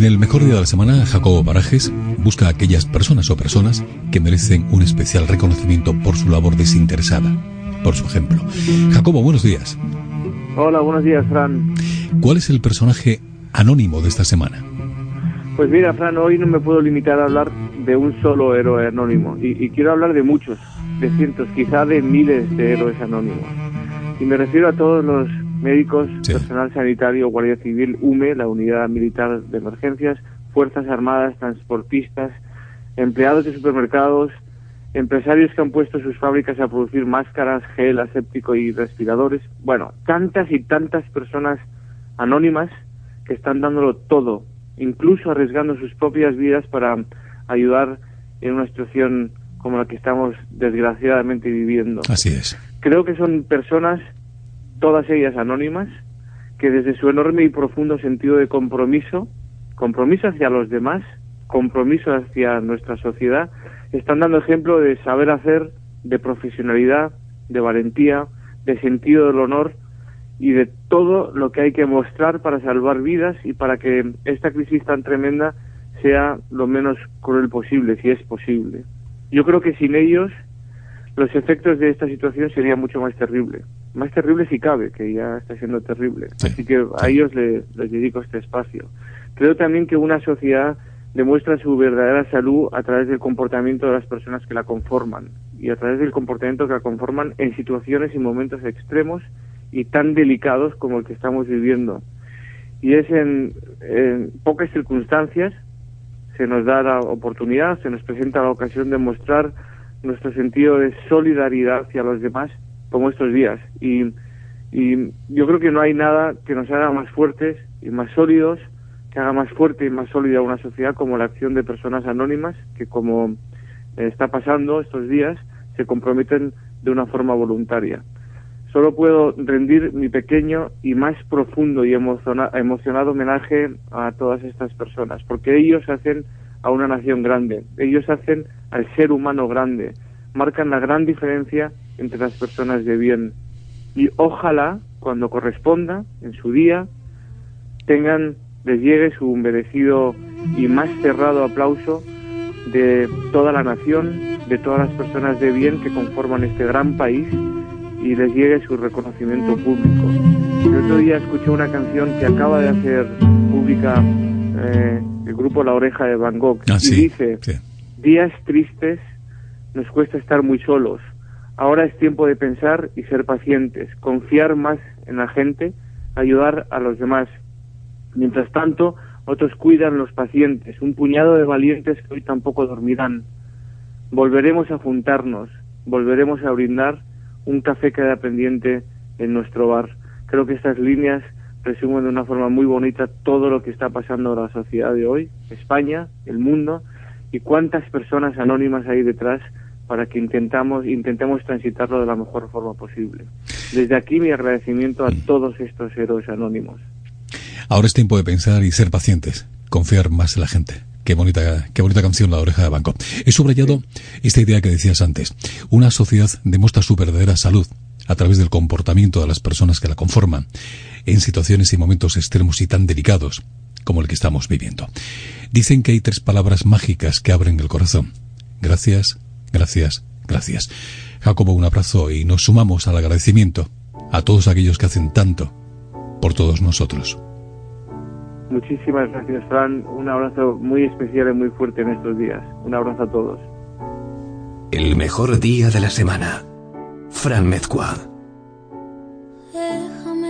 mejor día de la semana, Jacobo Barajes busca a aquellas personas o personas que merecen un especial reconocimiento por su labor desinteresada, por su ejemplo. Jacobo, buenos días. Hola, buenos días, Fran. ¿Cuál es el personaje anónimo de esta semana? Pues mira, Fran, hoy no me puedo limitar a hablar de un solo héroe anónimo y, quiero hablar de muchos, de cientos, quizá de miles de héroes anónimos. Y me refiero a todos los médicos, personal sanitario, Guardia Civil, UME, la Unidad Militar de Emergencias, Fuerzas Armadas, transportistas, empleados de supermercados, empresarios que han puesto sus fábricas a producir máscaras, gel aséptico y respiradores. Bueno, tantas y tantas personas anónimas que están dándolo todo, incluso arriesgando sus propias vidas para ayudar en una situación como la que estamos desgraciadamente viviendo. Así es. Creo que son personas todas ellas anónimas, que desde su enorme y profundo sentido de compromiso, compromiso hacia los demás, compromiso hacia nuestra sociedad, están dando ejemplo de saber hacer, de profesionalidad, de valentía, de sentido del honor y de todo lo que hay que mostrar para salvar vidas y para que esta crisis tan tremenda sea lo menos cruel posible, si es posible. Yo creo que sin ellos los efectos de esta situación serían mucho más terribles más terrible si cabe, que ya está siendo terrible. Así que a ellos les, dedico este espacio. Creo también que una sociedad demuestra su verdadera salud a través del comportamiento de las personas que la conforman y a través del comportamiento que la conforman en situaciones y momentos extremos y tan delicados como el que estamos viviendo. Y es en, en pocas circunstancias se nos da la oportunidad, se nos presenta la ocasión de mostrar nuestro sentido de solidaridad hacia los demás como estos días. Y, y yo creo que no hay nada que nos haga más fuertes y más sólidos, que haga más fuerte y más sólida una sociedad como la acción de personas anónimas que, como está pasando estos días, se comprometen de una forma voluntaria. Solo puedo rendir mi pequeño y más profundo y emocionado homenaje a todas estas personas, porque ellos hacen a una nación grande, ellos hacen al ser humano grande, marcan la gran diferencia entre las personas de bien. Y ojalá, cuando corresponda, en su día, tengan, les llegue su merecido y más cerrado aplauso de toda la nación, de todas las personas de bien que conforman este gran país y les llegue su reconocimiento público. El otro día escuché una canción que acaba de hacer pública eh, el grupo La Oreja de Van Gogh ah, y dice, días tristes nos cuesta estar muy solos, Ahora es tiempo de pensar y ser pacientes, confiar más en la gente, ayudar a los demás. Mientras tanto, otros cuidan los pacientes, un puñado de valientes que hoy tampoco dormirán. Volveremos a juntarnos, volveremos a brindar, un café queda pendiente en nuestro bar. Creo que estas líneas resumen de una forma muy bonita todo lo que está pasando en la sociedad de hoy, España, el mundo, y cuántas personas anónimas hay detrás para que intentamos, intentemos transitarlo de la mejor forma posible. Desde aquí mi agradecimiento a mm. todos estos héroes anónimos. Ahora es tiempo de pensar y ser pacientes, confiar más en la gente. Qué bonita, qué bonita canción La Oreja de Banco. He subrayado esta idea que decías antes. Una sociedad demuestra su verdadera salud a través del comportamiento de las personas que la conforman en situaciones y momentos extremos y tan delicados como el que estamos viviendo. Dicen que hay tres palabras mágicas que abren el corazón. Gracias, Gracias, gracias. Jacobo, un abrazo y nos sumamos al agradecimiento a todos aquellos que hacen tanto por todos nosotros. Muchísimas gracias, Fran. Un abrazo muy especial y muy fuerte en estos días. Un abrazo a todos. El mejor día de la semana. Fran Mezcua.